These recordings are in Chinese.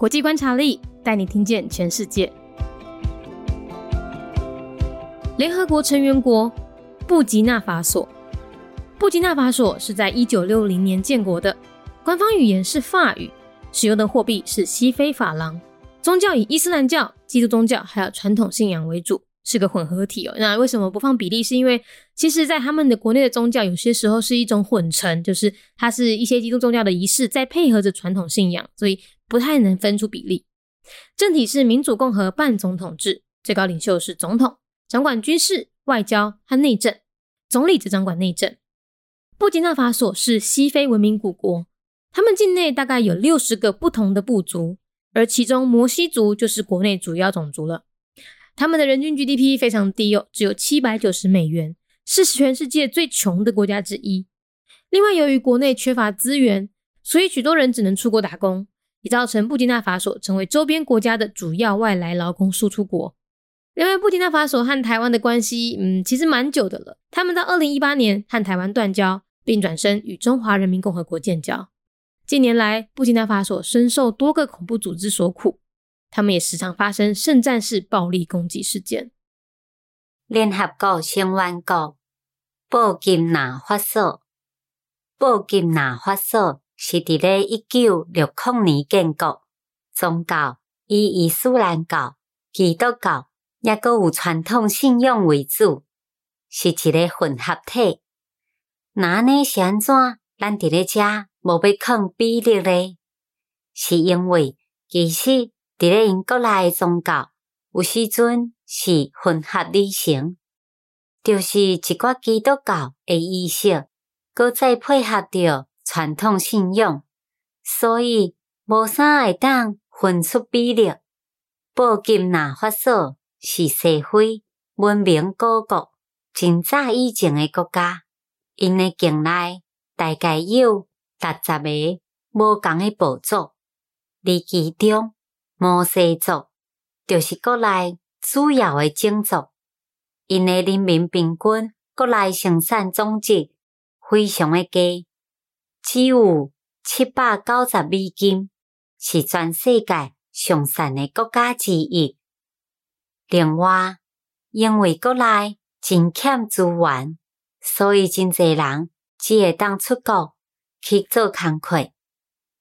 国际观察力带你听见全世界。联合国成员国布吉纳法索，布吉纳法索是在一九六零年建国的，官方语言是法语，使用的货币是西非法郎，宗教以伊斯兰教、基督宗教还有传统信仰为主。是个混合体哦。那为什么不放比例？是因为其实，在他们的国内的宗教，有些时候是一种混成，就是它是一些基督宗教的仪式，在配合着传统信仰，所以不太能分出比例。政体是民主共和半总统制，最高领袖是总统，掌管军事、外交和内政，总理则掌管内政。布吉纳法索是西非文明古国，他们境内大概有六十个不同的部族，而其中摩西族就是国内主要种族了。他们的人均 GDP 非常低哦，只有七百九十美元，是全世界最穷的国家之一。另外，由于国内缺乏资源，所以许多人只能出国打工，也造成布基纳法索成为周边国家的主要外来劳工输出国。另外，布基纳法索和台湾的关系，嗯，其实蛮久的了。他们到二零一八年和台湾断交，并转身与中华人民共和国建交。近年来，布基纳法索深受多个恐怖组织所苦。他们也时常发生圣战式暴力攻击事件。联合国成员国布吉纳法索，布吉纳法索是伫咧一九六零年建国，宗教以伊斯兰教、基督教，也阁有传统信仰为主，是一个混合体。那呢是安怎？咱伫咧遮无要抗比例咧？是因为其实。伫咧因国内诶宗教，有时阵是混合理性，就是一寡基督教诶意识，搁再配合着传统信仰，所以无啥会当分出比例。布金纳法索是社会文明古国，真早以前诶国家，因诶境内大概有六十个无共诶部族，而其中。摩西族就是国内主要诶种族，因诶人民平均国内生产总值非常诶低，只有七百九十美金，是全世界上善诶国家之一。另外，因为国内真欠资源，所以真侪人只会当出国去做工课，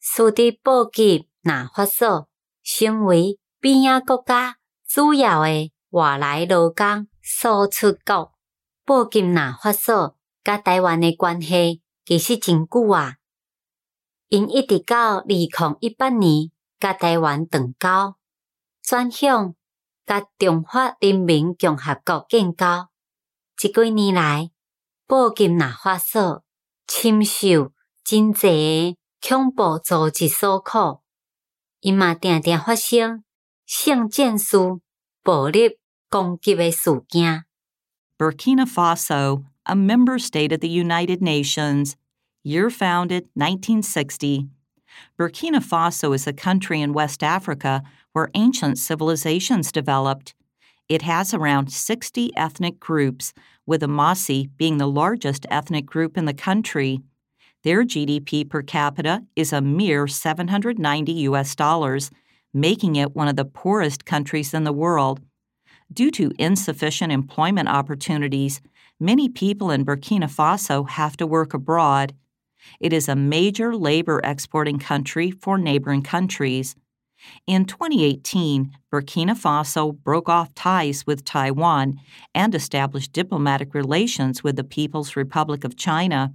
输伫布吉纳法索。成为边亚国家主要的外来劳工输出国，布金纳法索甲台湾的关系其实真久啊，因一直到二零一八年甲台湾断交，转向甲中华人民共和国建交。这几年来，布金纳法索深受真济恐怖组织所苦。伊嘛定定发生性战事、暴力攻击的事件。Burkina Faso, a member state of the United Nations, year founded 1960. Burkina Faso is a country in West Africa where ancient civilizations developed. It has around 60 ethnic groups, with the Masi being the largest ethnic group in the country. Their GDP per capita is a mere 790 US dollars, making it one of the poorest countries in the world. Due to insufficient employment opportunities, many people in Burkina Faso have to work abroad. It is a major labor exporting country for neighboring countries. In 2018, Burkina Faso broke off ties with Taiwan and established diplomatic relations with the People's Republic of China.